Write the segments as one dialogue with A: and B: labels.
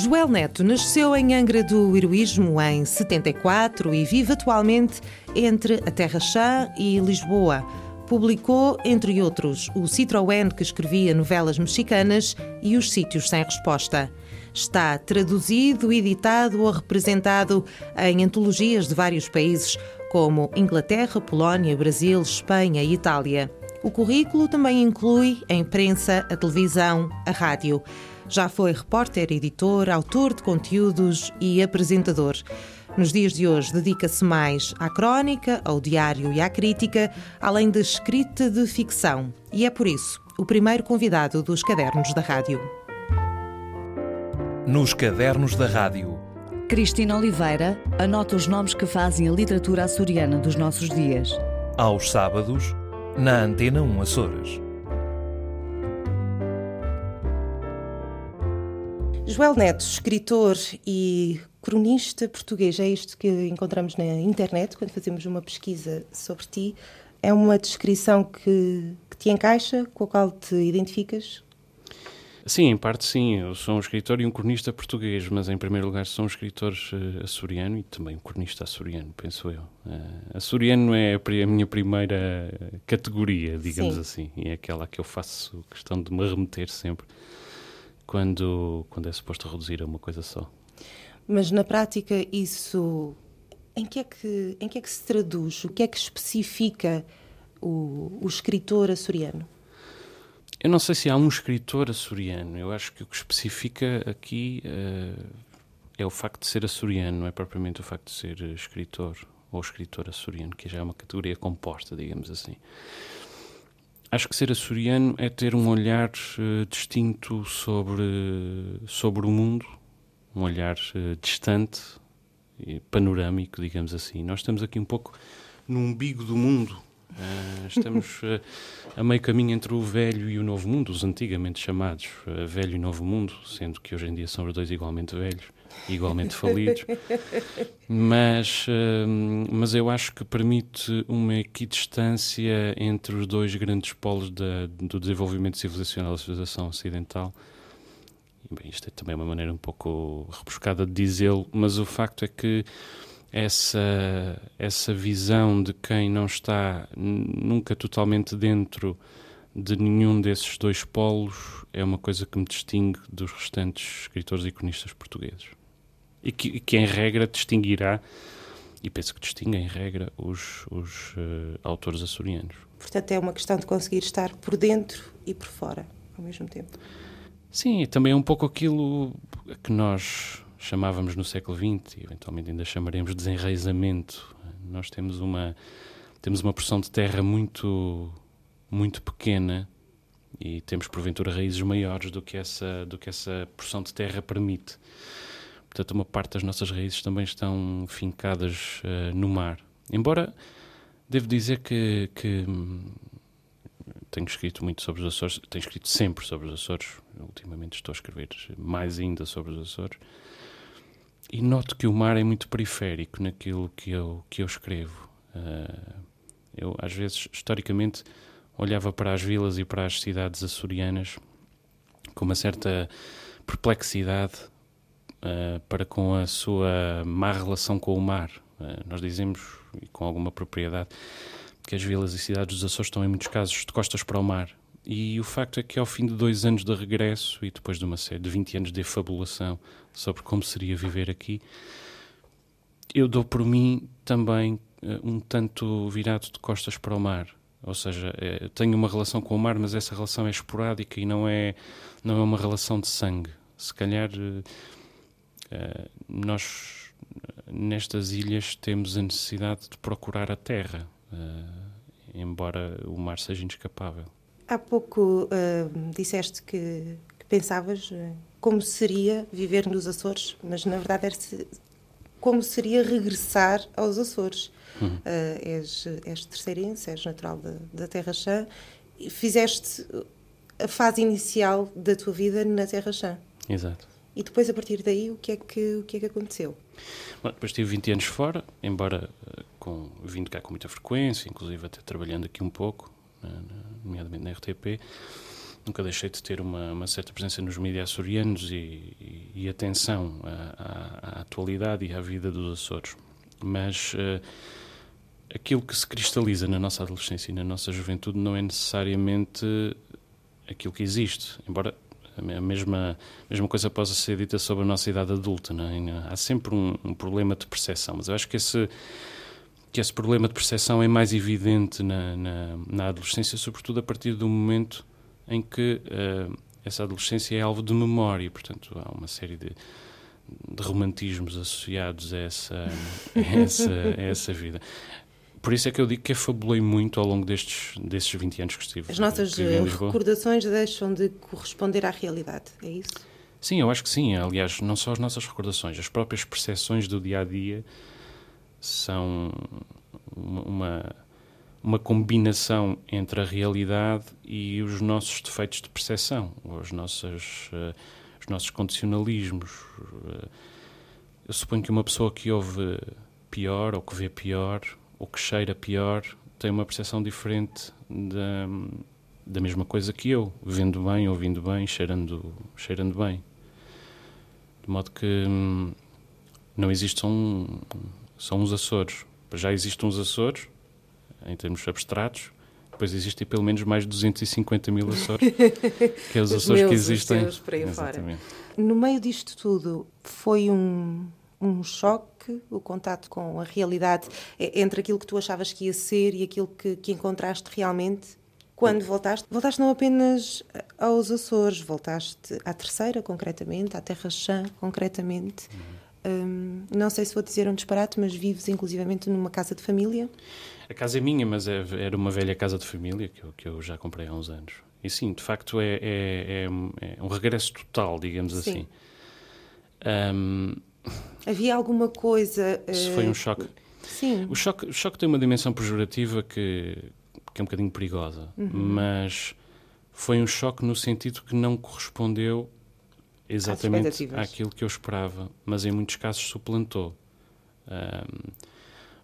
A: Joel Neto nasceu em Angra do Heroísmo em 74 e vive atualmente entre a Terra Chã e Lisboa. Publicou, entre outros, o Citroën que escrevia novelas mexicanas e Os Sítios Sem Resposta. Está traduzido, editado ou representado em antologias de vários países, como Inglaterra, Polónia, Brasil, Espanha e Itália. O currículo também inclui a imprensa, a televisão, a rádio. Já foi repórter, editor, autor de conteúdos e apresentador. Nos dias de hoje, dedica-se mais à crónica, ao diário e à crítica, além da escrita de ficção. E é por isso o primeiro convidado dos Cadernos da Rádio.
B: Nos Cadernos da Rádio.
C: Cristina Oliveira anota os nomes que fazem a literatura açoriana dos nossos dias.
B: Aos sábados, na Antena 1 Açores.
A: Joel Neto, escritor e cronista português, é isto que encontramos na internet quando fazemos uma pesquisa sobre ti. É uma descrição que, que te encaixa, com a qual te identificas?
D: Sim, em parte sim. Eu sou um escritor e um cronista português, mas em primeiro lugar sou um escritor uh, açoriano e também um cronista açoriano, penso eu. Uh, açoriano é a, minha primeira categoria, digamos sim. assim, e é aquela que eu faço questão de me remeter sempre quando, quando é suposto reduzir a uma coisa só.
A: Mas na prática isso em que é que, em que, é que se traduz? O que é que especifica o, o escritor açoriano?
D: Eu não sei se há um escritor açoriano. Eu acho que o que especifica aqui uh, é o facto de ser açoriano, não é propriamente o facto de ser escritor ou escritor açoriano, que já é uma categoria composta, digamos assim. Acho que ser açoriano é ter um olhar uh, distinto sobre, sobre o mundo, um olhar uh, distante e panorâmico, digamos assim. Nós estamos aqui um pouco no umbigo do mundo, Uh, estamos a meio caminho entre o velho e o novo mundo, os antigamente chamados velho e novo mundo, sendo que hoje em dia são os dois igualmente velhos, igualmente falidos. Mas, mas eu acho que permite uma equidistância entre os dois grandes polos da, do desenvolvimento civilizacional da civilização ocidental. E, bem, isto é também uma maneira um pouco rebuscada de dizê-lo, mas o facto é que essa, essa visão de quem não está nunca totalmente dentro de nenhum desses dois polos é uma coisa que me distingue dos restantes escritores e cronistas portugueses. E que, e que em regra distinguirá, e penso que distingue em regra, os, os uh, autores açorianos.
A: Portanto, é uma questão de conseguir estar por dentro e por fora ao mesmo tempo.
D: Sim, também é um pouco aquilo que nós chamávamos no século XX e eventualmente ainda chamaremos desenraizamento. Nós temos uma temos uma porção de terra muito muito pequena e temos porventura raízes maiores do que essa do que essa porção de terra permite. Portanto, uma parte das nossas raízes também estão fincadas uh, no mar. Embora devo dizer que, que hum, tenho escrito muito sobre os Açores, tenho escrito sempre sobre os Açores. Ultimamente estou a escrever mais ainda sobre os Açores e noto que o mar é muito periférico naquilo que eu, que eu escrevo. Uh, eu, às vezes, historicamente, olhava para as vilas e para as cidades açorianas com uma certa perplexidade uh, para com a sua má relação com o mar. Uh, nós dizemos, e com alguma propriedade, que as vilas e cidades dos Açores estão, em muitos casos, de costas para o mar. E o facto é que, ao fim de dois anos de regresso e depois de uma série de 20 anos de fabulação sobre como seria viver aqui, eu dou por mim também uh, um tanto virado de costas para o mar. Ou seja, tenho uma relação com o mar, mas essa relação é esporádica e não é, não é uma relação de sangue. Se calhar uh, uh, nós, nestas ilhas, temos a necessidade de procurar a terra, embora o mar seja inescapável.
A: Há pouco uh, disseste que, que pensavas uh, como seria viver nos Açores, mas na verdade era -se, como seria regressar aos Açores. Uhum. Uh, és, és terceirense, és natural da, da Terra Chã, e fizeste a fase inicial da tua vida na Terra Chã.
D: Exato.
A: E depois, a partir daí, o que é que, o que, é que aconteceu?
D: Bom, depois tive 20 anos fora, embora com, vindo cá com muita frequência, inclusive até trabalhando aqui um pouco, nomeadamente na RTP. nunca deixei de ter uma, uma certa presença nos mídias açorianos e, e, e atenção à, à, à, atualidade e à vida dos Açores. Mas uh, aquilo que se cristaliza na nossa adolescência e na nossa juventude não é necessariamente aquilo que existe, embora a mesma, a mesma coisa possa ser dita sobre a nossa idade adulta. É? Há sempre um, um, problema de percepção, mas eu acho que esse, que esse problema de percepção é mais evidente na, na, na adolescência, sobretudo a partir do momento em que uh, essa adolescência é alvo de memória, portanto há uma série de, de romantismos associados a essa, a essa, a essa vida. Por isso é que eu digo que afabulei muito ao longo destes, destes 20 anos que estive.
A: As nossas
D: eh,
A: recordações deixam de corresponder à realidade, é isso?
D: Sim, eu acho que sim. Aliás, não só as nossas recordações, as próprias percepções do dia a dia são uma, uma combinação entre a realidade e os nossos defeitos de percepção, os nossos, uh, os nossos condicionalismos. Uh, eu suponho que uma pessoa que ouve pior ou que vê pior o que cheira pior tem uma percepção diferente da, da mesma coisa que eu, vendo bem, ouvindo bem, cheirando, cheirando bem. De modo que hum, não existe só, um, só uns Açores. Já existem uns Açores, em termos abstratos, depois existem pelo menos mais de 250 mil Açores, que é os, os Açores meus, que existem.
A: Os por aí Exatamente. Fora. No meio disto tudo, foi um, um choque, o contato com a realidade, é, entre aquilo que tu achavas que ia ser e aquilo que, que encontraste realmente? Quando voltaste, voltaste não apenas aos Açores, voltaste à Terceira, concretamente, à Terra Chã, concretamente. Hum, não sei se vou dizer um disparate, mas vives inclusivamente numa casa de família.
D: A casa é minha, mas é, era uma velha casa de família que eu, que eu já comprei há uns anos. E sim, de facto é, é, é, é um regresso total, digamos sim. assim. Um,
A: Havia alguma coisa.
D: Isso foi um choque.
A: Sim.
D: O choque, o choque tem uma dimensão pejorativa que, que é um bocadinho perigosa, uhum. mas foi um choque no sentido que não correspondeu exatamente àquilo que eu esperava, mas em muitos casos suplantou. Um,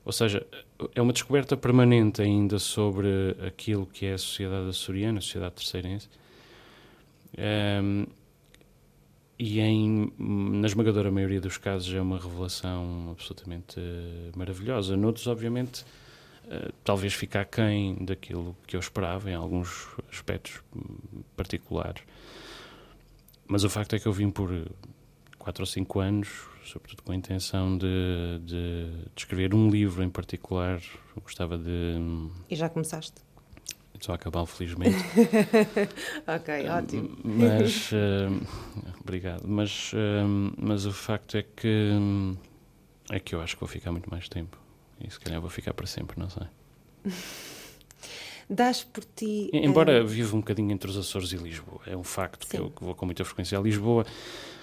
D: ou seja, é uma descoberta permanente ainda sobre aquilo que é a sociedade açoriana, a sociedade terceirense. Um, e em, na esmagadora maioria dos casos é uma revelação absolutamente uh, maravilhosa. Noutros, obviamente, uh, talvez fique aquém daquilo que eu esperava, em alguns aspectos particulares. Mas o facto é que eu vim por quatro ou cinco anos, sobretudo com a intenção de, de, de escrever um livro em particular. Eu gostava de.
A: E já começaste?
D: Estou a acabar, felizmente.
A: ok, ótimo.
D: Mas, uh, obrigado. Mas, uh, mas o facto é que, é que eu acho que vou ficar muito mais tempo. E se calhar vou ficar para sempre, não sei.
A: Das por ti.
D: Embora uh... viva um bocadinho entre os Açores e Lisboa, é um facto Sim. que eu vou com muita frequência a Lisboa,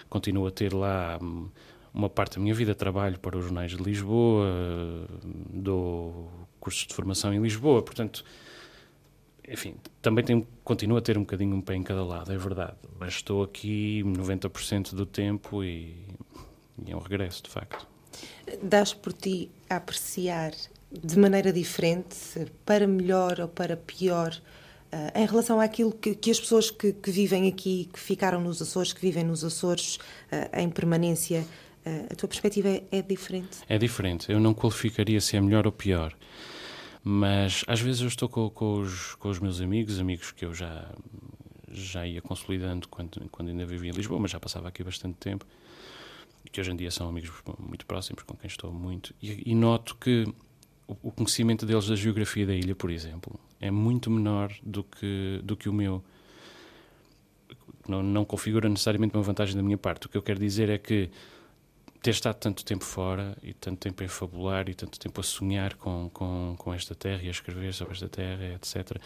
D: continuo a ter lá hum, uma parte da minha vida, trabalho para os jornais de Lisboa, dou cursos de formação em Lisboa, portanto enfim, também tenho, continuo a ter um bocadinho um pé em cada lado, é verdade. Mas estou aqui 90% do tempo e, e é um regresso, de facto.
A: Dás por ti a apreciar de maneira diferente, para melhor ou para pior, uh, em relação àquilo que, que as pessoas que, que, vivem aqui, que ficaram nos Açores, que vivem nos Açores uh, em permanência, uh, a tua perspectiva é, é diferente?
D: É diferente. Eu não qualificaria se é melhor ou pior. Mas às vezes eu estou com, com, os, com os meus amigos, amigos que eu já, já ia consolidando quando, quando ainda vivia em Lisboa, mas já passava aqui bastante tempo, que hoje em dia são amigos muito próximos, com quem estou muito, e, e noto que o, o, conhecimento deles da geografia da ilha, por exemplo, é muito menor do que, do que o meu. Não, não configura necessariamente uma vantagem da minha parte. O que eu quero dizer é que ter estado tanto tempo fora e tanto tempo a fabular e tanto tempo a sonhar com, com, com esta terra e a escrever sobre esta terra, etc.,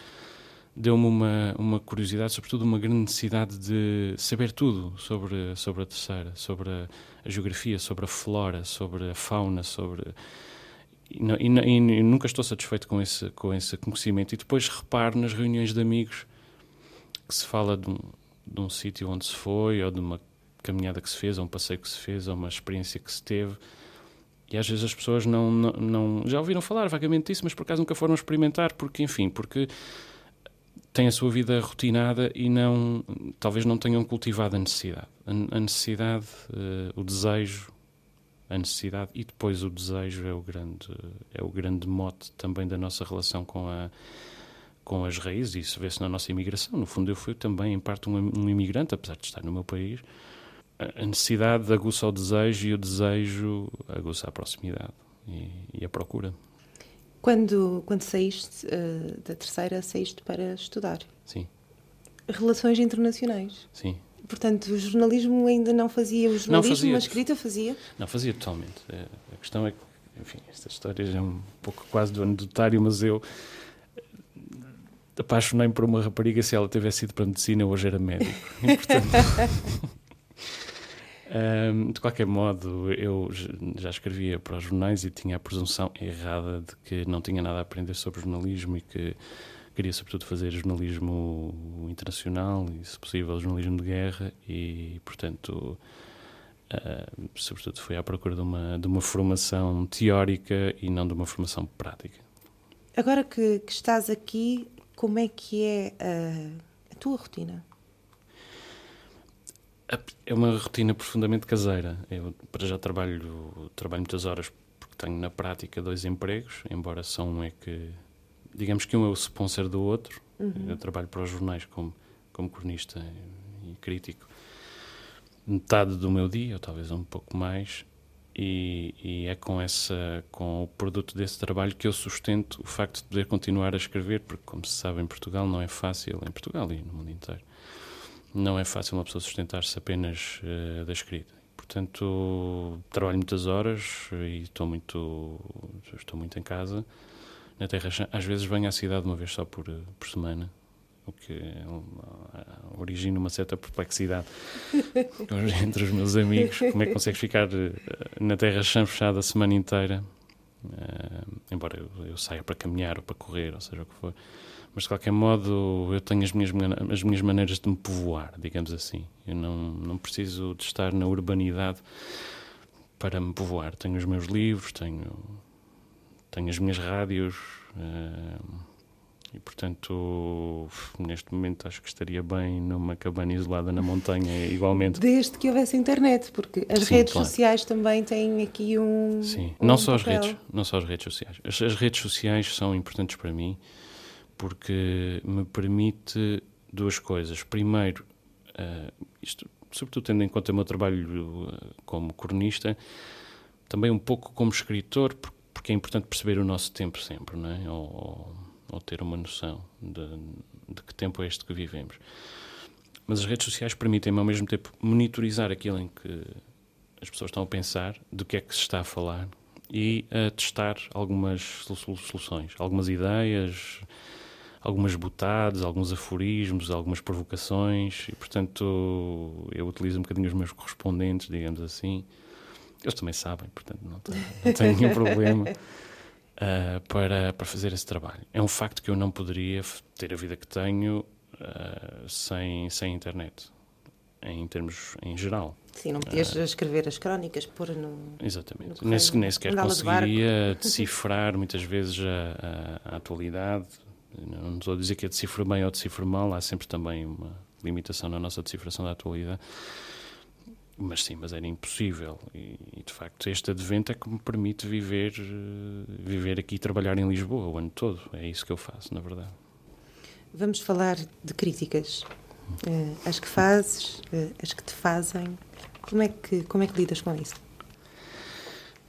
D: deu-me uma, uma curiosidade, sobretudo uma grande necessidade de saber tudo sobre, sobre a terceira, sobre a, a geografia, sobre a flora, sobre a fauna, sobre. E, e, e, nunca estou satisfeito com esse, com esse conhecimento. E depois reparo nas reuniões de amigos que se fala de um, de um sítio onde se foi ou de uma caminhada que se fez, ou um passeio que se fez, ou uma experiência que se teve. E às vezes as pessoas não, não, não, já ouviram falar vagamente disso, mas por acaso nunca foram experimentar, porque, enfim, porque têm a sua vida rotinada e não, talvez não tenham cultivado a necessidade. A, a necessidade, uh, o desejo, a necessidade e depois o desejo é o grande, é o grande mote também da nossa relação com a com as raízes, isso vê-se na nossa imigração. No fundo, eu fui também, em parte, um, um imigrante, apesar de estar no meu país. A necessidade aguça o desejo e o desejo aguça a proximidade e, e a procura.
A: Quando, quando saíste uh, da terceira, saíste para estudar?
D: Sim.
A: Relações internacionais?
D: Sim.
A: Portanto, o jornalismo ainda não fazia, o jornalismo, fazia. a escrita fazia?
D: Não, fazia totalmente. É, a questão é que, enfim, esta história já é um pouco quase do anedotário, mas eu apaixonei-me por uma rapariga, se ela tivesse ido para a medicina, hoje era médico. E, portanto, um, de qualquer modo, eu já escrevia para os jornais e tinha a presunção errada de que não tinha nada a aprender sobre jornalismo e que queria, sobretudo, fazer jornalismo internacional e, se possível, jornalismo de guerra e, portanto. Uh, sobretudo fui à procura de uma, de uma formação teórica e não de uma formação prática.
A: Agora que, que estás aqui, como é que é a, a tua rotina?
D: É uma rotina profundamente caseira. Eu, para já, trabalho, trabalho muitas horas porque tenho na prática dois empregos, embora só um é que. Digamos que um é o sponsor do outro. Uhum. Eu trabalho para os jornais como, como cronista e crítico metade do meu dia, ou talvez um pouco mais, e, e, é com essa com o produto desse trabalho que eu sustento o facto de poder continuar a escrever porque como se sabe em Portugal não é fácil em Portugal e no mundo inteiro não é fácil uma pessoa sustentar-se apenas uh, da escrita portanto trabalho muitas horas e estou muito estou muito em casa na Terra às vezes venho à cidade uma vez só por por semana o que é origina uma certa perplexidade entre os meus amigos. Como é que consegues ficar eh, na terra chã fechada a semana inteira? Uh, embora eu, eu, saia para caminhar ou para correr, ou seja o que for. Mas de qualquer modo, eu tenho as minhas, as minhas maneiras de me povoar, digamos assim. Eu não, não preciso de estar na urbanidade para me povoar. Tenho os meus livros, tenho, tenho as minhas rádios. Uh, e, portanto, neste momento acho que estaria bem numa cabana isolada na montanha, igualmente.
A: Desde que houvesse internet, porque as Sim, redes claro. sociais também têm aqui um.
D: Sim,
A: um
D: não, só as redes, não só as redes sociais. As, as redes sociais são importantes para mim porque me permite duas coisas. Primeiro, uh, isto, sobretudo tendo em conta o meu trabalho uh, como cronista, também um pouco como escritor, porque é importante perceber o nosso tempo sempre, não é? Ou, ou ter uma noção de, de que tempo é este que vivemos. Mas as redes sociais permitem-me, ao mesmo tempo, monitorizar aquilo em que as pessoas estão a pensar, do que é que se está a falar e a testar algumas soluções, algumas ideias, algumas botadas, alguns aforismos, algumas provocações e, portanto, eu utilizo um bocadinho os meus correspondentes, digamos assim. Eles também sabem, portanto, não tenho, não tenho nenhum problema uh, para, para fazer esse trabalho. É um facto que eu não poderia ter a vida que tenho uh, sem, sem internet, em termos em geral.
A: Sim, não podias uh, escrever as crónicas, pôr no.
D: Exatamente. No nem, nem sequer conseguiria de decifrar muitas vezes a, a, a, atualidade. Não estou a dizer que é decifro bem ou decifro mal, há sempre também uma limitação na nossa decifração da atualidade. Mas sim, mas era impossível. E, e, de facto, este advento é que me permite viver, eh, viver aqui e trabalhar em Lisboa o ano todo. É isso que eu faço, na verdade.
A: Vamos falar de críticas. Uh, as que fazes, uh, as que te fazem. Como é que, como é que lidas com isso?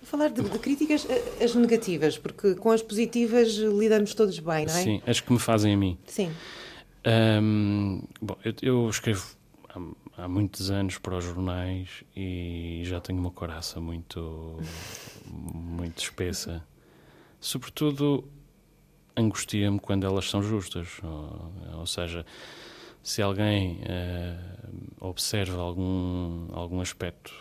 A: Falar de, de, críticas, as negativas, porque com as positivas lidamos todos bem, não é?
D: Sim, as que me fazem a mim.
A: Sim.
D: Um, bom, eu, eu escrevo há muitos anos para os jornais e já tenho uma coraça muito, muito espessa. Sobretudo, angustia-me quando elas são justas. Ou, ou seja, se alguém uh, observa algum, algum aspecto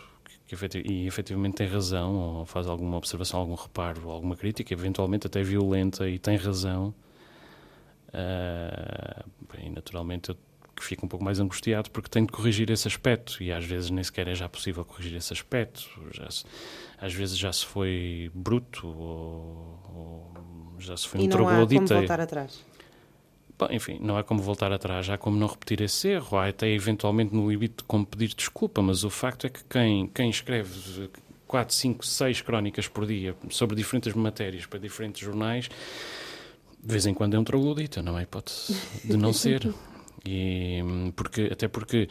D: que, que e efetivamente tem razão, ou faz alguma observação, algum reparo, alguma crítica, eventualmente até violenta, e tem razão, uh, naturalmente eu que fico um pouco mais angustiado porque tenho de corrigir esse aspecto e às vezes nem sequer é já possível corrigir esse aspecto. Já se, às vezes já se foi bruto ou, ou já se foi
A: e
D: um troglodita.
A: Não há como voltar atrás.
D: Bom, enfim, não há como voltar atrás, há como não repetir esse erro, há até eventualmente no limite como pedir desculpa, mas o facto é que quem, quem escreve 4, 5, 6 crónicas por dia sobre diferentes matérias para diferentes jornais, de vez em quando é um troglodita, não é hipótese de não ser. E, porque, até porque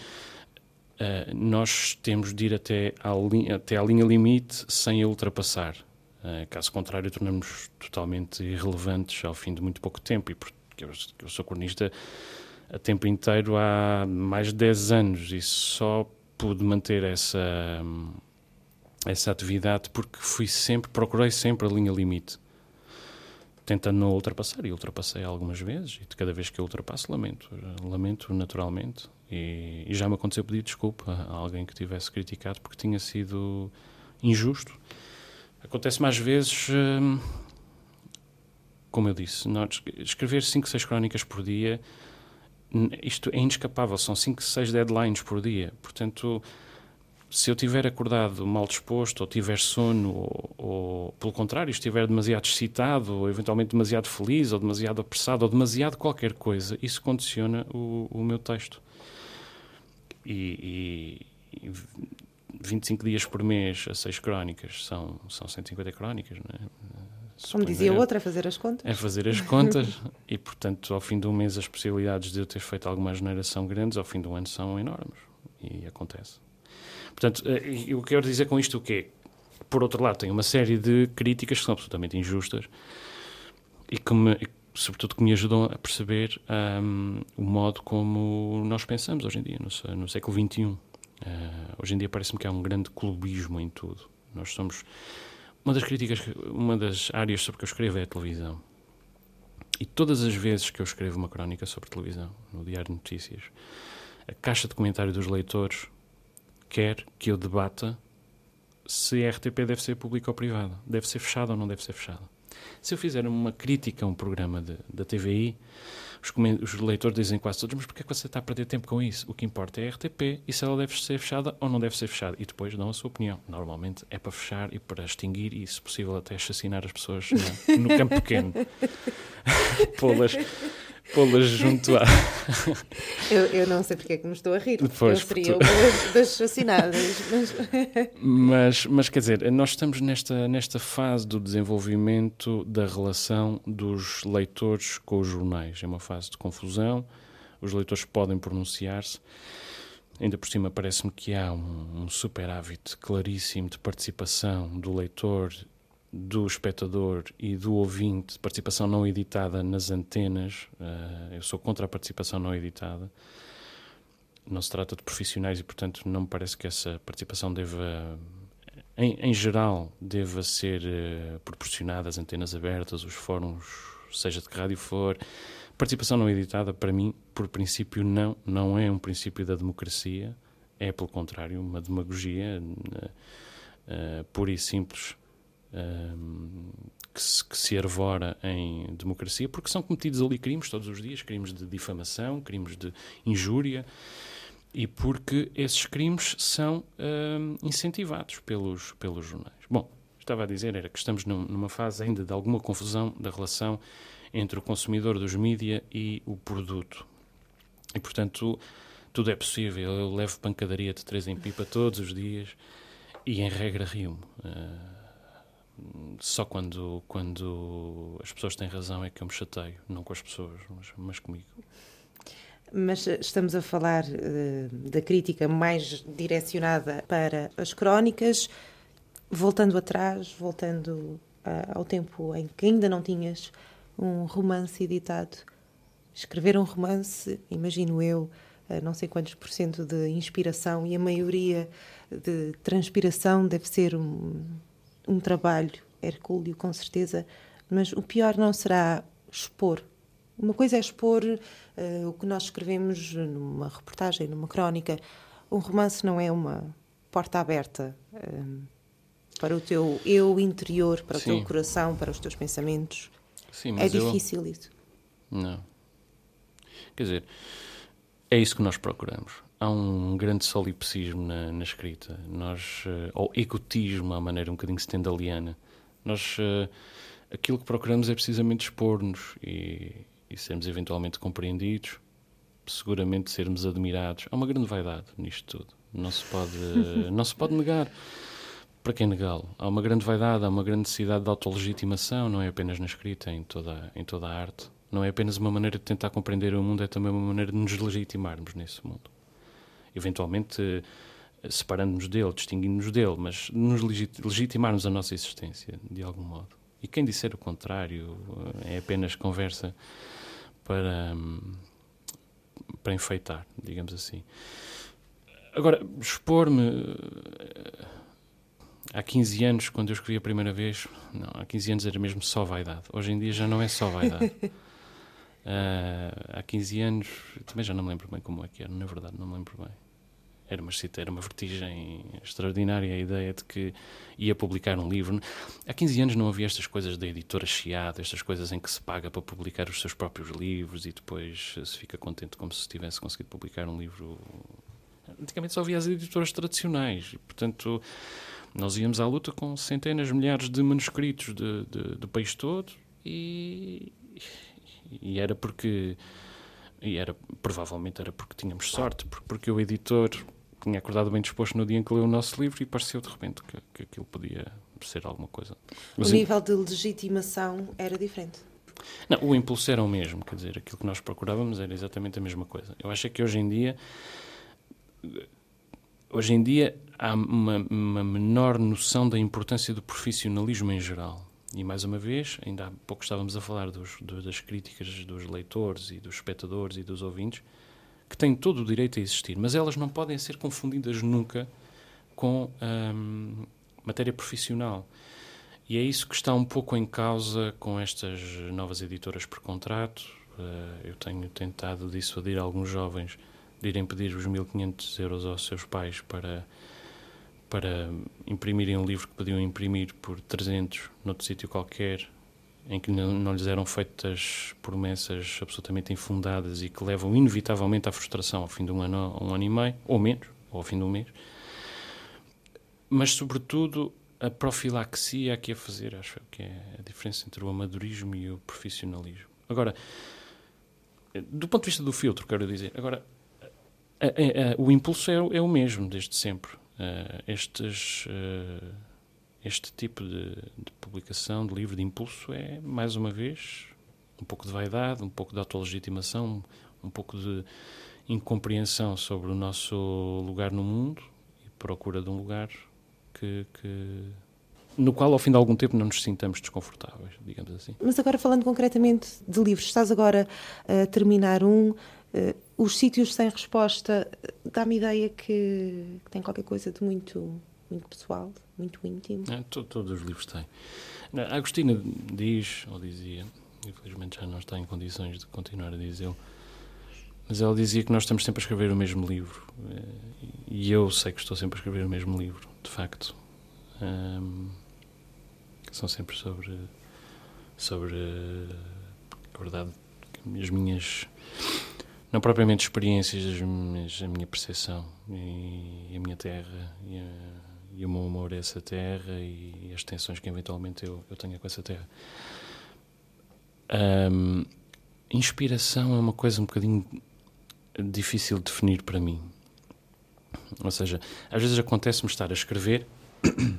D: uh, nós temos de ir até à, linha, até à linha limite sem a ultrapassar. Uh, caso contrário, tornamos totalmente irrelevantes ao fim de muito pouco tempo. E porque eu, eu sou cronista a tempo inteiro há mais de 10 anos e só pude manter essa, essa atividade porque fui sempre, procurei sempre a linha limite tentando não ultrapassar, e ultrapassei algumas vezes, e de cada vez que eu ultrapasso, lamento, lamento naturalmente. E, e, já me aconteceu pedir desculpa a alguém que tivesse criticado porque tinha sido injusto. Acontece mais vezes, hum, como eu disse, nós, escrever 5, 6 crónicas por dia, isto é inescapável, são 5, 6 deadlines por dia, portanto se eu tiver acordado mal disposto, ou tiver sono, ou, ou, pelo contrário, estiver demasiado excitado, ou eventualmente demasiado feliz, ou demasiado apressado, ou demasiado qualquer coisa, isso condiciona o, o meu texto. E, e, e 25 dias por mês a 6 crónicas são, são 150 crónicas, não é?
A: Como dizia outra, é fazer as contas.
D: É fazer as contas e, portanto, ao fim de um mês as possibilidades de eu ter feito alguma generação grandes, ao fim do ano são enormes. E acontece. Portanto, eh, eu quero dizer com isto o quê? Por outro lado, tem uma série de críticas que são absolutamente injustas e que, me, sobretudo, que me ajudam a perceber um, o modo como nós pensamos hoje em dia, no, no século XXI. Uh, eh, hoje em dia parece-me que há um grande clubismo em tudo. Nós somos... Uma das críticas, uma das áreas sobre que eu escrevo é a televisão. E todas as vezes que eu escrevo uma crónica sobre televisão, no Diário de Notícias, a caixa de comentário dos leitores quer que eu debata se a RTP deve ser pública ou privada, deve ser fechada ou não deve ser fechada. Se eu fizer uma crítica a um programa de, da TVI, os, os, leitores dizem quase todos, mas porquê é que você está a perder tempo com isso? O que importa é a RTP e se ela deve ser fechada ou não deve ser fechada. E depois dão a sua opinião. Normalmente é para fechar e para extinguir e, se possível, até assassinar as pessoas no, no campo pequeno. Pô-las pô-las junto a.
A: eu, eu não sei porque é que me estou a rir. Pois, eu seria uma das assassinadas.
D: Mas... mas... mas, quer dizer, nós estamos nesta, nesta fase do desenvolvimento da relação dos leitores com os jornais. É uma fase de confusão, os leitores podem pronunciar-se. Ainda por cima, parece-me que há um, um superávit claríssimo de participação do leitor do espectador e do ouvinte, participação não editada nas antenas. Uh, eu sou contra a participação não editada. Não se trata de profissionais e, portanto, não me parece que essa participação deva, em, em geral, deva ser uh, proporcionada às antenas abertas, os fóruns, seja de que rádio for. Participação não editada, para mim, por princípio, não, não é um princípio da democracia. É, pelo contrário, uma demagogia uh, pura e simples que, se, que se em democracia, porque são cometidos ali crimes todos os dias, crimes de difamação, crimes de injúria, e porque esses crimes são incentivados pelos, pelos jornais. Bom, estava a dizer era que estamos numa fase ainda de alguma confusão da relação entre o consumidor dos mídia e o produto. E, portanto, tudo é possível. Eu levo pancadaria de três em pipa todos os dias e, em regra, rio-me. Uh, só quando, quando as pessoas têm razão é que eu me chateio, não com as pessoas, mas, mas comigo.
A: Mas eh, estamos a falar uh, da crítica mais direcionada para as crónicas, voltando atrás, voltando ao tempo em que ainda não tinhas um romance editado. Escrever um romance, imagino eu, não sei quantos por cento de inspiração e a maioria de transpiração deve ser um, um trabalho hercúleo, com certeza, mas o pior não será expor. Uma coisa é expor uh, o que nós escrevemos numa reportagem, numa crónica. Um romance não é uma porta aberta uh, para o teu eu interior, para Sim. o teu coração, para os teus pensamentos. Sim, é difícil eu... isso.
D: Não. Quer dizer, é isso que nós procuramos há um grande solipsismo na, na escrita, nós, uh, ou egotismo à maneira um bocadinho stendhaliana. Nós, uh, aquilo que procuramos é precisamente expor-nos e, e sermos eventualmente compreendidos, seguramente sermos admirados. Há uma grande vaidade nisto tudo. Não se pode, não se pode negar. Para quem negá-lo? Há uma grande vaidade, há uma grande necessidade de autolegitimação, não é apenas na escrita, em toda, em toda a arte. Não é apenas uma maneira de tentar compreender o mundo, é também uma maneira de nos legitimarmos nesse mundo. Eventualmente eh, separando-nos dele, distinguindo-nos dele, mas nos legitimarmos a nossa existência, de algum modo. E quem disser o contrário eh, é apenas conversa para, hum, para enfeitar, digamos assim. Agora, expor-me eh, há 15 anos, quando eu escrevi a primeira vez, não, há 15 anos era mesmo só vaidade. Hoje em dia já não é só vaidade. uh, há 15 anos, também já não me lembro bem como é que era, na verdade, não me lembro bem. Era uma, era uma vertigem extraordinária a ideia de que ia publicar um livro. Há 15 anos não havia estas coisas da editora chiada, estas coisas em que se paga para publicar os seus próprios livros e depois se fica contente como se tivesse conseguido publicar um livro. Antigamente só havia as editoras tradicionais portanto, nós íamos à luta com centenas, milhares de manuscritos de, de, do país todo e, e era porque e era provavelmente era porque tínhamos sorte, porque o editor tinha acordado bem disposto no dia em que leu o nosso livro e pareceu de repente que, que aquilo podia ser alguma coisa.
A: Mas, o nível de legitimação era diferente.
D: Não, o impulso era o mesmo, quer dizer, aquilo que nós procurávamos era exatamente a mesma coisa. Eu acho que hoje em dia hoje em dia há uma, uma, menor noção da importância do profissionalismo em geral. E mais uma vez, ainda há pouco estávamos a falar dos, das críticas dos leitores e dos espectadores e dos ouvintes, que têm todo o direito a existir, mas elas não podem ser confundidas nunca com hum, matéria profissional. E é isso que está um pouco em causa com estas novas editoras por contrato. Uh, eu tenho tentado dissuadir alguns jovens de irem pedir os 1.500 euros aos seus pais para, para imprimirem um livro que podiam imprimir por 300 noutro sítio qualquer, em que não, lhes eram feitas promessas absolutamente infundadas e que levam inevitavelmente à frustração ao fim de um ano, um ano e meio, ou menos, ou ao fim de um mês. Mas, sobretudo, a profilaxia aqui a fazer, acho que é a diferença entre o amadorismo e o profissionalismo. Agora, do ponto de vista do filtro, quero dizer, agora, a, a, a, o impulso é, é, o mesmo desde sempre. Uh, estes, uh, este tipo de, de, publicação, de livro de impulso, é, mais uma vez, um pouco de vaidade, um pouco de autolegitimação, um pouco de incompreensão sobre o nosso lugar no mundo e procura de um lugar que, que no qual ao fim de algum tempo não nos sintamos desconfortáveis, digamos assim.
A: Mas agora falando concretamente de livros, estás agora a terminar um, Uh, os sítios sem resposta eh, dá-me ideia que, que, tem qualquer coisa de muito, muito pessoal, muito íntimo.
D: É, to, todos os livros têm. A Agostina diz, ou dizia, infelizmente já não está em condições de continuar a dizê-lo, mas ela dizia que nós estamos sempre a escrever o mesmo livro. E eu sei que estou sempre a escrever o mesmo livro, de facto. Um, são sempre sobre. sobre. verdade, as minhas não propriamente experiências, mas a minha percepção e a minha terra e, a, e o meu amor a essa terra e as tensões que eventualmente eu, eu tenho com essa terra. Um, inspiração é uma coisa um bocadinho difícil de definir para mim. Ou seja, às vezes acontece-me estar a escrever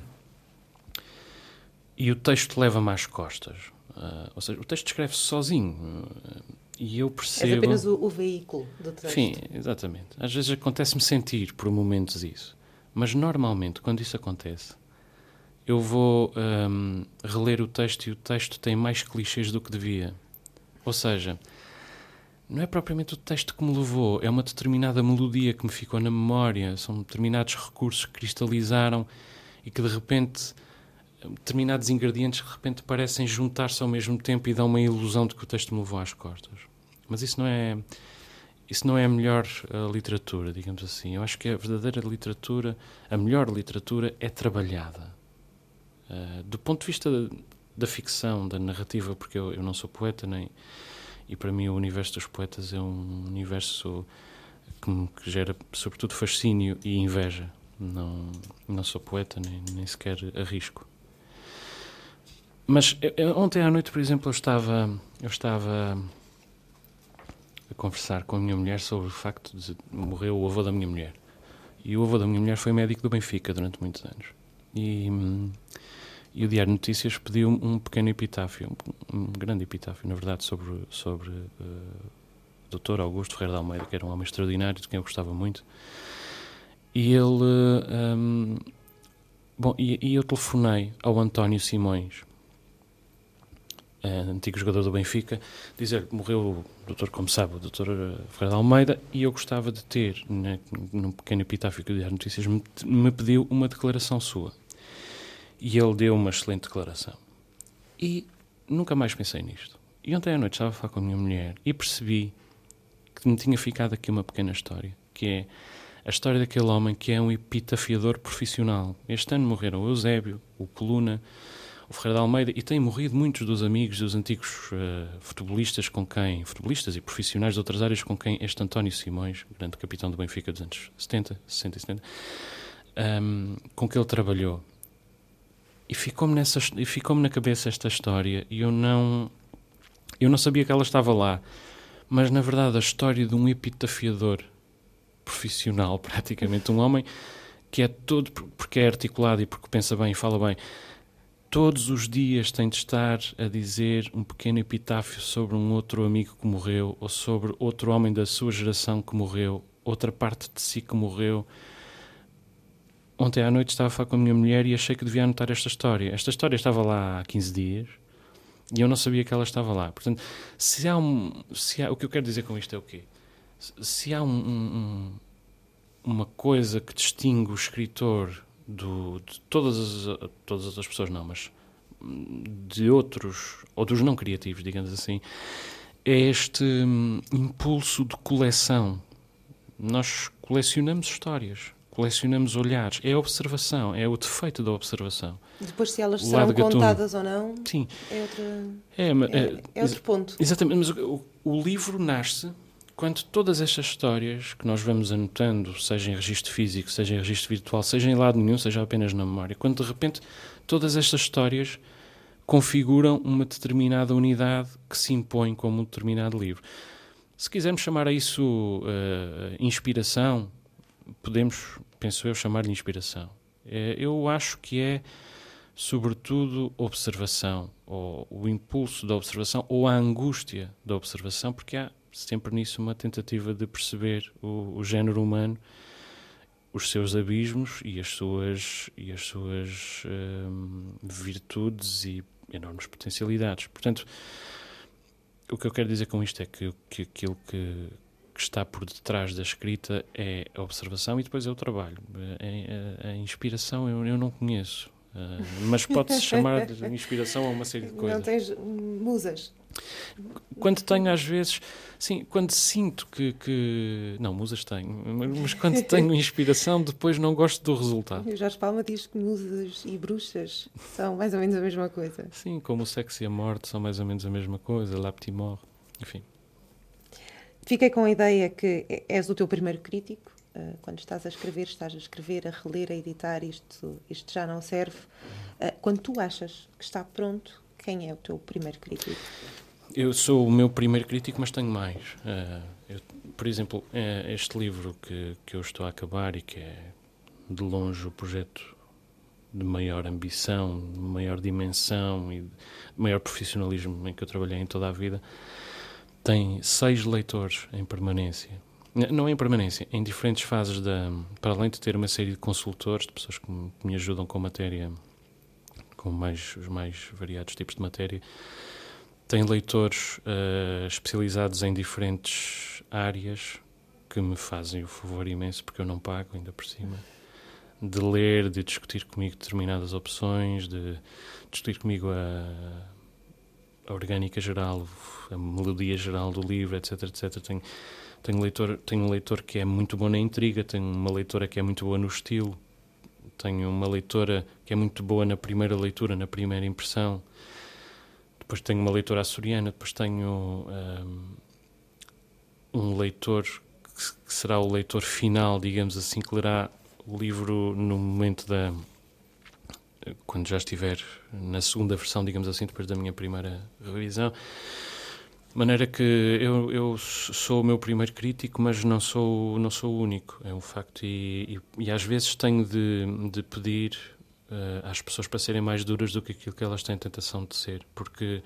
D: e o texto leva-me às costas. Uh, ou seja, o texto escreve-se sozinho. Uh, e eu percebo. É
A: apenas o, o, veículo do texto.
D: Sim, exatamente. Às vezes acontece-me sentir por momentos isso. Mas normalmente, quando isso acontece, eu vou um, reler o texto e o texto tem mais clichês do que devia. Ou seja, não é propriamente o texto que me levou, é uma determinada melodia que me ficou na memória, são determinados recursos que cristalizaram e que de repente determinados ingredientes de repente parecem juntar-se ao mesmo tempo e dão uma ilusão de que o texto me levou às costas. Mas isso não é isso não é a melhor uh, literatura, digamos assim. Eu acho que a verdadeira literatura, a melhor literatura, é trabalhada. Uh, do ponto de vista da, da ficção, da narrativa, porque eu, eu, não sou poeta, nem e para mim o universo dos poetas é um universo que, me, que gera, sobretudo, fascínio e inveja. Não, não sou poeta, nem, nem sequer arrisco. Mas eu, ontem à noite, por exemplo, eu estava, eu estava a conversar com a minha mulher sobre o facto de morrer o avô da minha mulher. E o avô da minha mulher foi médico do Benfica durante muitos anos. E, hum, e o Diário de Notícias pediu um pequeno epitáfio, um, grande epitáfio, na verdade, sobre, sobre uh, o Dr. Augusto Ferreira de Almeida, que era um homem extraordinário, de quem eu gostava muito. E ele. Um, bom, e, e eu telefonei ao António Simões, antigo jogador do Benfica, dizer que morreu o doutor, como sabe, o doutor eh, Ferreira Almeida, e eu gostava de ter, né, num pequeno epitáfio que o Diário Notícias me, me pediu, uma declaração sua. E ele deu uma excelente declaração. E nunca mais pensei nisto. E ontem à noite estava a falar com a minha mulher e percebi que me tinha ficado aqui uma pequena história, que é a história daquele homem que é um epitafiador profissional. Este ano morreram o Eusébio, o Coluna, o Ferreira de Almeida e têm morrido muitos dos amigos dos antigos uh, futebolistas com quem, futebolistas e profissionais de outras áreas com quem este António Simões, grande capitão do Benfica dos anos 70, 60 e 70, um, com que ele trabalhou. E ficou-me nessa ficou-me na cabeça esta história e eu não eu não sabia que ela estava lá, mas na verdade a história de um epitafiador profissional, praticamente um homem que é todo porque é articulado e porque pensa bem e fala bem, todos os dias tem de estar a dizer um pequeno epitáfio sobre um outro amigo que morreu ou sobre outro homem da sua geração que morreu, outra parte de si que morreu. Ontem à noite estava a falar com a minha mulher e achei que devia anotar esta história. Esta história estava lá há 15 dias e eu não sabia que ela estava lá. Portanto, se há um. Se há, o que eu quero dizer com isto é o quê? Se há um, um, uma coisa que distingue o escritor do, de todas as, todas as pessoas, não, mas de outros, ou dos não criativos, digamos assim, é este hum, impulso de coleção. Nós colecionamos histórias, colecionamos olhares, é a observação, é o defeito da observação.
A: Depois, se elas serão contadas ou não,
D: Sim.
A: é, outra,
D: é,
A: é, é outro ponto.
D: Exatamente, mas o, o livro nasce quando todas estas histórias que nós vamos anotando, seja em registro físico, seja em registro virtual, seja em lado nenhum, seja apenas na memória, quando de repente todas estas histórias configuram uma determinada unidade que se impõe como um determinado livro. Se quisermos chamar a isso uh, inspiração, podemos, penso eu, chamar-lhe inspiração. É, eu acho que é, sobretudo, observação, ou o impulso da observação, ou a angústia da observação, porque há sempre nisso uma tentativa de perceber o, o género humano, os seus abismos e as suas, e as suas hum, virtudes e enormes potencialidades. Portanto, o que eu quero dizer com isto é que, que aquilo que, que está por detrás da escrita é a observação e depois é o trabalho. A, a, a inspiração eu, eu não conheço. Uh, mas pode-se chamar de inspiração a uma série de coisas.
A: Não tens musas?
D: Quando tenho, às vezes, sim, quando sinto que. que não, musas tenho, mas quando tenho inspiração, depois não gosto do resultado.
A: O Jorge Palma diz que musas e bruxas são mais ou menos a mesma coisa.
D: Sim, como o sexo e a morte são mais ou menos a mesma coisa, la petite mort, enfim.
A: Fiquei com a ideia que és o teu primeiro crítico. Eh, quando estás a escrever, estás a escrever, a reler, a editar, isto, isto já não serve. Eh, quando tu achas que está pronto, quem é o teu primeiro crítico?
D: Eu sou o meu primeiro crítico, mas tenho mais. Uh, eu, por exemplo, uh, este livro que, que eu estou a acabar e que é de longe o projeto de maior ambição, de maior dimensão e de maior profissionalismo em que eu trabalhei em toda a vida, tem seis leitores em permanência. Não em permanência, em diferentes fases da. Para além de ter uma série de consultores, de pessoas que me, ajudam com matéria, com mais, os mais variados tipos de matéria, tem leitores uh, especializados em diferentes áreas que me fazem o favor imenso, porque eu não pago, ainda por cima, de ler, de discutir comigo determinadas opções, de discutir comigo a, a orgânica geral, a melodia geral do livro, etc, etc. Tenho, tenho, leitor, tenho um leitor que é muito bom na intriga, tenho uma leitora que é muito boa no estilo, tenho uma leitora que é muito boa na primeira leitura, na primeira impressão, depois tenho uma leitora açoriana, depois tenho um, um leitor que será o leitor final, digamos assim, que lerá o livro no momento da. quando já estiver na segunda versão, digamos assim, depois da minha primeira revisão. Maneira que eu, eu sou o meu primeiro crítico, mas não sou, não sou o único, é um facto. E, e, e às vezes tenho de, de pedir uh, às pessoas para serem mais duras do que aquilo que elas têm tentação de ser, porque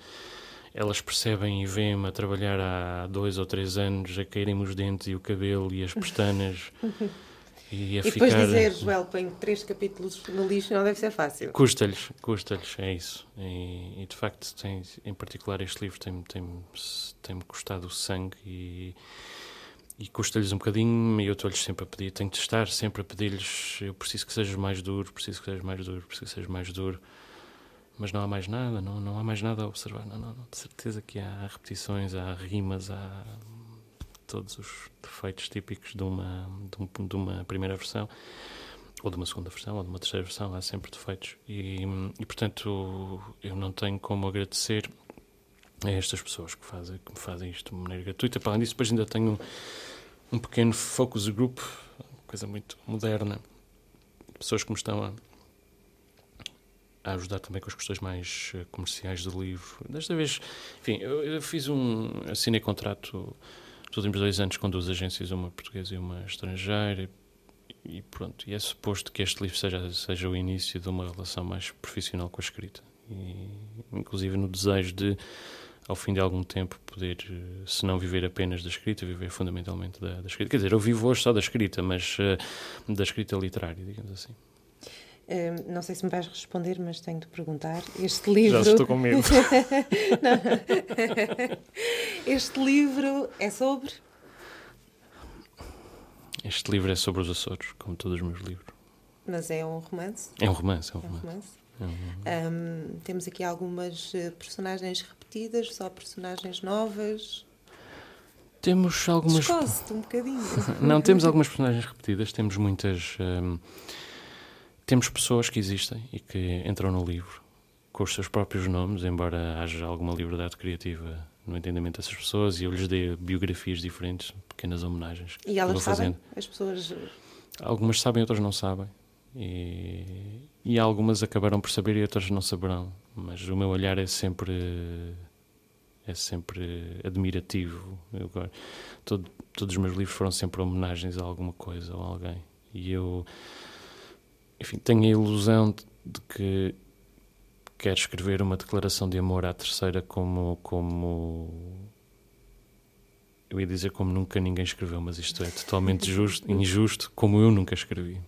D: elas percebem e veem-me a trabalhar há dois ou três anos, a caírem-me os dentes e o cabelo e as pestanas.
A: E, e depois ficar... dizer, Joel, põe três capítulos no lixo não deve ser fácil.
D: Custa-lhes, custa-lhes, é isso. E, e, de facto, tem, em particular, este livro tem-me tem, tem custado sangue e, e custa-lhes um bocadinho. E eu estou-lhes sempre a pedir, tenho de estar sempre a pedir-lhes: eu preciso que sejas mais duro, preciso que sejas mais duro, preciso que sejas mais duro. Mas não há mais nada, não, não há mais nada a observar. Não, não, não, de certeza que há repetições, há rimas, há todos os defeitos típicos de uma, de, um, de, uma primeira versão, ou de uma segunda versão, ou de uma terceira versão, há sempre defeitos. E, e portanto, eu não tenho como agradecer a estas pessoas que, fazem, que me fazem isto de maneira gratuita. Para além disso, depois ainda tenho um, um pequeno focus group, coisa muito moderna, pessoas que me estão a a ajudar também com as questões mais eh, comerciais do livro. Desta vez, enfim, eu, eu fiz um. assinei contrato nos últimos dois anos com duas agências, uma portuguesa e uma estrangeira, e pronto, e é suposto que este livro seja, seja o início de uma relação mais profissional com a escrita. E, inclusive no desejo de, ao fim de algum tempo, poder, se não viver apenas da escrita, viver fundamentalmente da, da escrita. Quer dizer, eu vivo hoje só da escrita, mas uh, da escrita literária, digamos assim.
A: Um, não sei se me vais responder, mas tenho de perguntar. Este livro.
D: Já estou com medo.
A: este livro é sobre?
D: Este livro é sobre os Açores, como todos os meus livros.
A: Mas é um romance?
D: É um romance, é um romance. É um romance.
A: É um romance. Um, temos aqui algumas eh, personagens repetidas, só personagens novas.
D: Temos algumas.
A: Descoce-te um bocadinho.
D: não, temos algumas personagens repetidas, temos muitas. Um, temos pessoas que existem e que entram no livro com os seus próprios nomes, embora haja alguma liberdade criativa no entendimento dessas pessoas e eu lhes dei biografias diferentes, pequenas homenagens.
A: E elas sabem? As pessoas.
D: Algumas sabem, outras não sabem. E, e algumas acabaram por saber e outras não saberão. Mas o meu olhar é sempre é sempre admirativo. Eu, todo, todos os meus livros foram sempre homenagens a alguma coisa ou a alguém. E eu enfim, tenho a ilusão de, que quero escrever uma declaração de amor à terceira como como eu ia dizer como nunca ninguém escreveu, mas isto é totalmente justo, injusto, como eu nunca escrevi.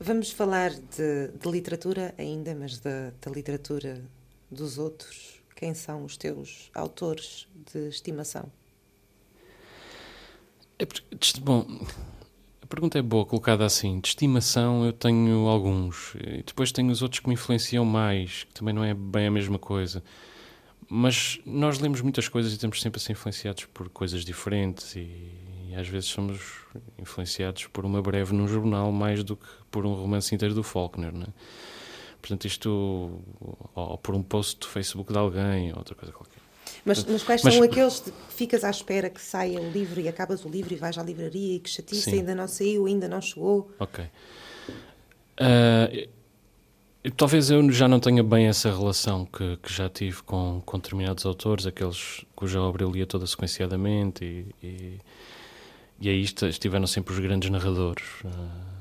A: Vamos falar de, de literatura ainda, mas da, da, literatura dos outros. Quem são os teus autores de estimação?
D: É, bom, pergunta é boa, colocada assim. De estimação eu tenho alguns. E depois tenho os outros que me influenciam mais, que também não é bem a mesma coisa. Mas nós lemos muitas coisas e estamos sempre a ser influenciados por coisas diferentes e, e às vezes somos influenciados por uma breve num jornal mais do que por um romance inteiro do Faulkner, não é? Portanto, isto... Ou por um post do Facebook de alguém, ou outra coisa qualquer.
A: Mas, mas quais mas, são aqueles que ficas à espera que saia o livro e acabas o livro e vais à livraria e que chatice, ainda não saiu, ainda não chegou?
D: Ok. Uh, talvez eu já não tenha bem essa relação que, que já tive com, com determinados autores, aqueles cuja obra eu lia toda sequenciadamente e, e, e aí estiveram sempre os grandes narradores. Uh,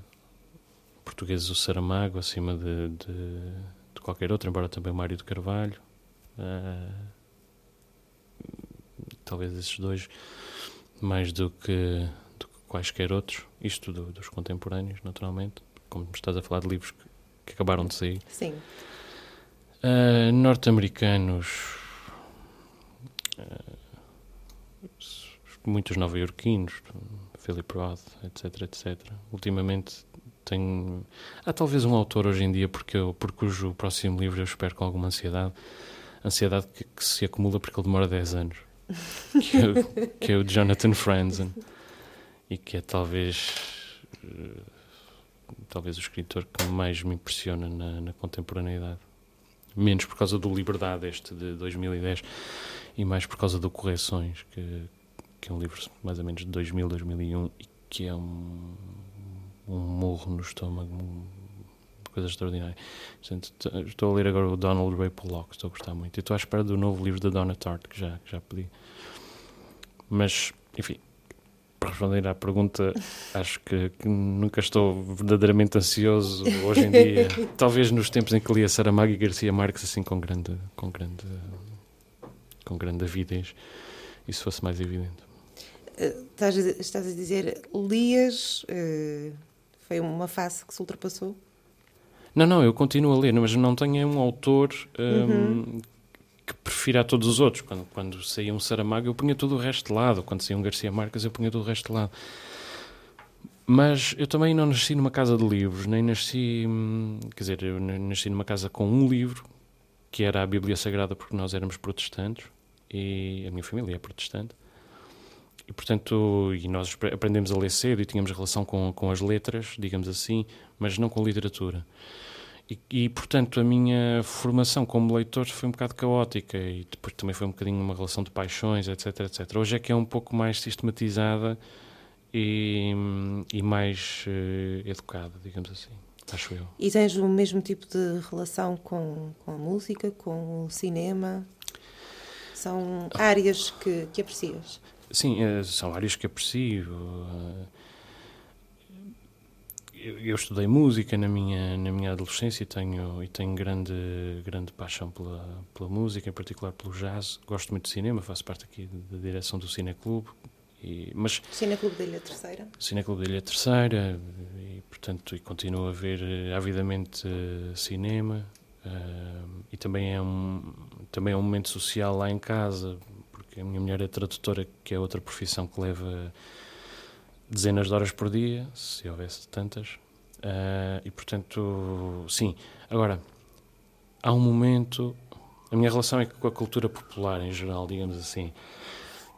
D: portugueses o Saramago acima de, de, de, qualquer outro, embora também o Mário de Carvalho. Uh, talvez esses dois, mais do que, do que quaisquer outros, isto do, dos contemporâneos, naturalmente, como estás a falar de livros que, que acabaram de sair.
A: Sim.
D: Uh, Norte-americanos, uh, muitos nova-iorquinos, Philip Roth, etc, etc. Ultimamente tenho... Há talvez um autor hoje em dia porque eu, por cujo próximo livro eu espero com alguma ansiedade, ansiedade que, que se acumula porque ele demora 10 anos que, é, que é o Jonathan Franzen. E que é talvez uh, talvez o escritor que mais me impressiona na, na, contemporaneidade. Menos por causa do Liberdade este de 2010 e mais por causa do Correções que, que é um livro mais ou menos de 2000, 2001 e que é um, um morro no estômago coisa extraordinária. Portanto, estou a ler agora o Donald Ray Pollock, estou a gostar muito. E estou à espera do novo livro da Donna Tartt, que já, que já pedi. Mas, enfim, para responder à pergunta, acho que, que, nunca estou verdadeiramente ansioso hoje em dia. Talvez nos tempos em que lia Saramago e Garcia Marques assim com grande, com grande, com grande avidez, isso fosse mais evidente.
A: Uh, estás, estás, a dizer, lias, uh, foi uma fase que se ultrapassou?
D: Não, não, eu continuo a ler, mas não tenho um autor um, uhum que prefiro a todos os outros. Quando, quando saía um Saramago, eu punha todo o resto de lado. Quando saía um Garcia Marques, eu punha todo o resto de lado. Mas eu também não nasci numa casa de livros, nem nasci. Hum, Quer dizer, eu nasci numa casa com um livro, que era a Bíblia Sagrada, porque nós éramos protestantes, e a minha família é protestante. E, portanto, e nós aprendemos a ler cedo e tínhamos relação com, com as letras, digamos assim, mas não com a literatura. E, e, portanto, a minha formação como leitor foi um bocado caótica e depois também foi um bocadinho uma relação de paixões, etc, etc. Hoje é que é um pouco mais sistematizada e, e mais uh, educada, digamos assim, acho eu.
A: E tens o mesmo tipo de relação com, com a música, com o cinema? São áreas que, que aprecias?
D: Sim, uh, são áreas que aprecio. Uh, eu, estudei música na minha na minha adolescência e tenho e tenho grande grande paixão pela pela música em particular pelo jazz. Gosto muito de cinema faço parte aqui da direção do Cineclube e mas
A: Cineclube da Ilha Terceira?
D: Cineclube da Ilha Terceira e portanto e continuo a ver eh, avidamente uh, cinema uh, e também é um também é um momento social lá em casa porque a minha mulher é tradutora que é outra profissão que leva dezenas de horas por dia, se houvesse tantas. Uh, e portanto, sim. Agora, há um momento. A minha relação é com a cultura popular em geral, digamos assim.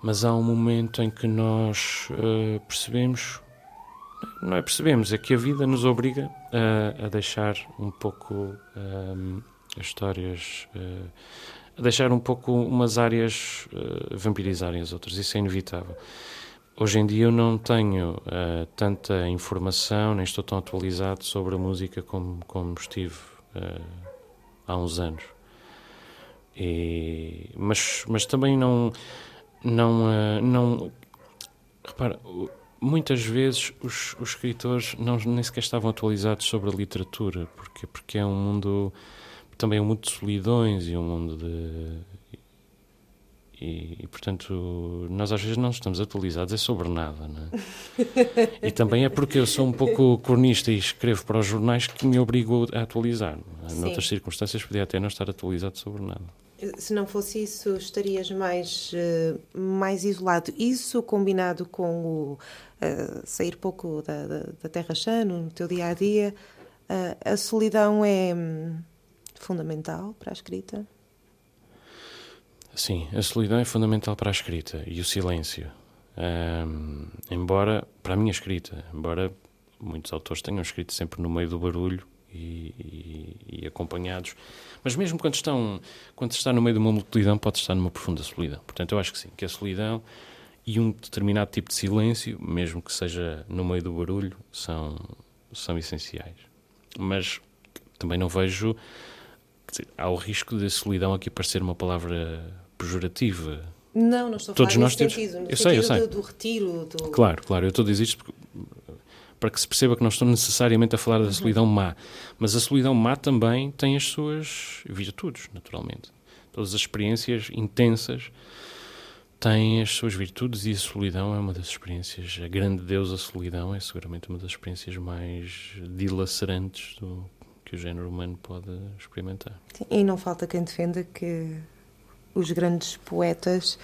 D: Mas há um momento em que nós uh, percebemos. Não é percebemos, é que a vida nos obriga a, a deixar um pouco um, as histórias. Uh, a deixar um pouco umas áreas vampirizarem as outras. Isso é inevitável. Hoje em dia eu não tenho uh, tanta informação, nem estou tão atualizado sobre a música como, como estive uh, há uns anos. E, mas, mas também não. não, uh, não repara, muitas vezes os, os escritores não, nem sequer estavam atualizados sobre a literatura, porque, porque é um mundo. também é um mundo de solidões e um mundo de e, e, portanto, nós às vezes não estamos atualizados, é sobre nada. É? e também é porque eu sou um pouco cronista e escrevo para os jornais que me obrigo a atualizar. Em outras circunstâncias, podia até não estar atualizado sobre nada.
A: Se não fosse isso, estarias mais, uh, mais isolado. Isso combinado com o uh, sair pouco da, da, da terra chã no teu dia a dia, uh, a solidão é hum, fundamental para a escrita?
D: Sim, a solidão é fundamental para a escrita e o silêncio. Um, embora, para a minha escrita, embora muitos autores tenham escrito sempre no meio do barulho e, e, e, acompanhados, mas mesmo quando estão quando está no meio de uma multidão pode estar numa profunda solidão. Portanto, eu acho que sim, que a solidão e um determinado tipo de silêncio, mesmo que seja no meio do barulho, são são essenciais. Mas também não vejo há o risco de solidão aqui parecer uma palavra pejorativa.
A: Não, não estou a
D: Todos
A: falar
D: nós temos...
A: sentido, no
D: eu sei, eu sei.
A: Do, do retiro. Do...
D: Claro, claro, eu estou a dizer isto porque, para que se perceba que não estou necessariamente a falar da uhum. solidão má, mas a solidão má também tem as suas virtudes, naturalmente. Todas as experiências intensas têm as suas virtudes e a solidão é uma das experiências, a grande deusa solidão é seguramente uma das experiências mais dilacerantes do que o género humano pode experimentar.
A: Sim, e não falta quem defenda que os grandes poetas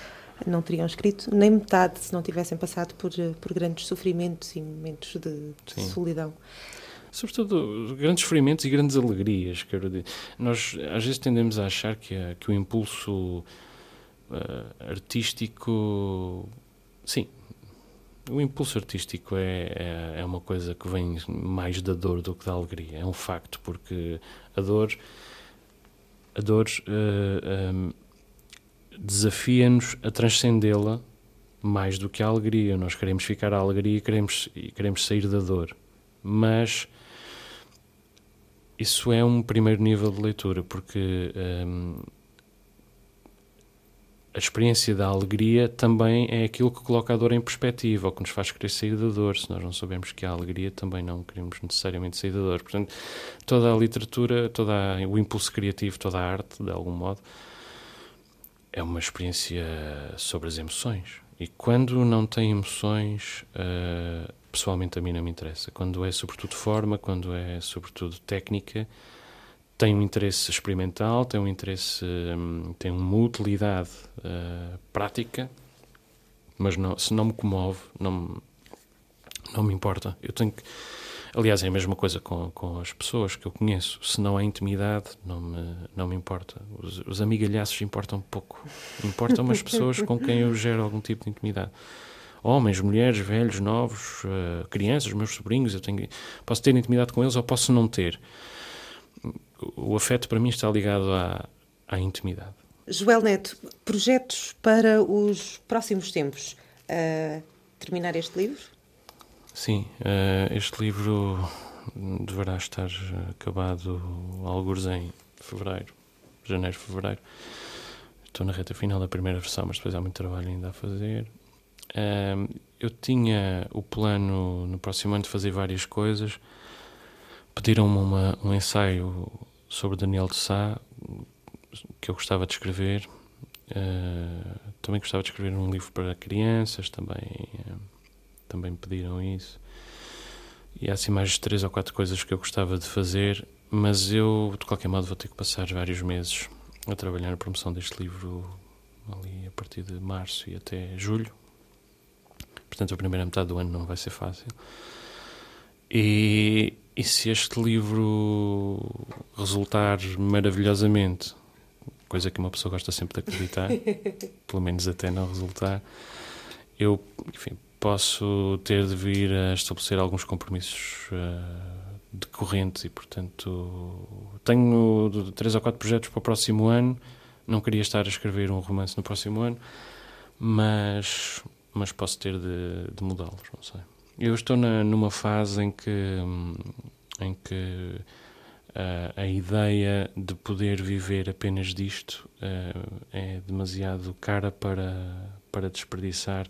A: não teriam escrito nem metade se não tivessem passado por, por grandes sofrimentos e momentos de, de solidão.
D: Sobretudo grandes sofrimentos e grandes alegrias. Quero dizer. Nós às vezes tendemos a achar que, a, que o impulso uh, artístico. Sim, o impulso artístico é, é, é, uma coisa que vem mais da dor do que da alegria. É um facto, porque a dor. A dor. Uh, um, desafia-nos a transcendê-la mais do que a alegria. Nós queremos ficar à alegria e queremos, e queremos sair da dor. Mas isso é um primeiro nível de leitura, porque um, a experiência da alegria também é aquilo que coloca a dor em perspectiva, ou que nos faz querer sair da dor. Se nós não sabemos que há alegria, também não queremos necessariamente sair da dor. Portanto, toda a literatura, todo o impulso criativo, toda a arte, de algum modo, é uma experiência sobre as emoções. E quando não tem emoções, uh, pessoalmente a mim não me interessa. Quando é sobretudo forma, quando é sobretudo técnica, tem um interesse experimental, tem um interesse, hum, tem uma utilidade uh, prática, mas não, se não me comove, não, não me importa. Eu tenho que, aliás, é a mesma coisa com, com as pessoas que eu conheço. Se não há intimidade, não me, não me importa. Os, os amigalhaços importam pouco. Importam as pessoas com quem eu gero algum tipo de intimidade homens, mulheres, velhos, novos, uh, crianças, meus sobrinhos, eu tenho, posso ter intimidade com eles ou posso não ter. O afeto para mim está ligado à, à intimidade.
A: Joel Neto, projetos para os próximos tempos? Uh, terminar este livro?
D: Sim, uh, este livro deverá estar acabado alguns em fevereiro, janeiro, fevereiro. Estou na reta final da primeira versão, mas depois há muito trabalho ainda a fazer eu tinha o plano no próximo ano de fazer várias coisas. Pediram-me um ensaio sobre Daniel de Sá, que eu gostava de escrever. Uh, também gostava de escrever um livro para crianças, também, uh, também me pediram isso. E há assim mais três ou quatro coisas que eu gostava de fazer, mas eu, de qualquer modo, vou ter que passar vários meses a trabalhar na promoção deste livro ali a partir de março e até julho portanto a primeira metade do ano não vai ser fácil. E, e se este livro resultar maravilhosamente, coisa que uma pessoa gosta sempre de acreditar, pelo menos até não resultar, eu, enfim, posso ter de vir a estabelecer alguns compromissos uh, decorrentes e, portanto, tenho três ou quatro projetos para o próximo ano. Não queria estar a escrever um romance no próximo ano, mas mas posso ter de, de mudá-los, não sei. Eu estou na, numa fase em que, em que uh, a ideia de poder viver apenas disto uh, é demasiado cara para, para desperdiçar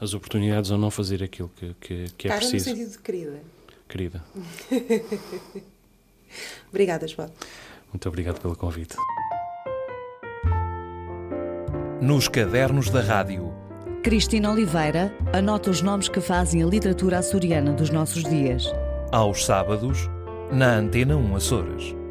D: as oportunidades ou não fazer aquilo que, que, que é
A: cara
D: preciso.
A: Cara no sentido de querida.
D: Querida.
A: Obrigada, João.
D: Muito obrigado pelo convite.
B: Nos cadernos da rádio
C: Cristina Oliveira anota os nomes que fazem a literatura açoriana dos nossos dias.
B: Aos sábados, na Antena 1 Açores.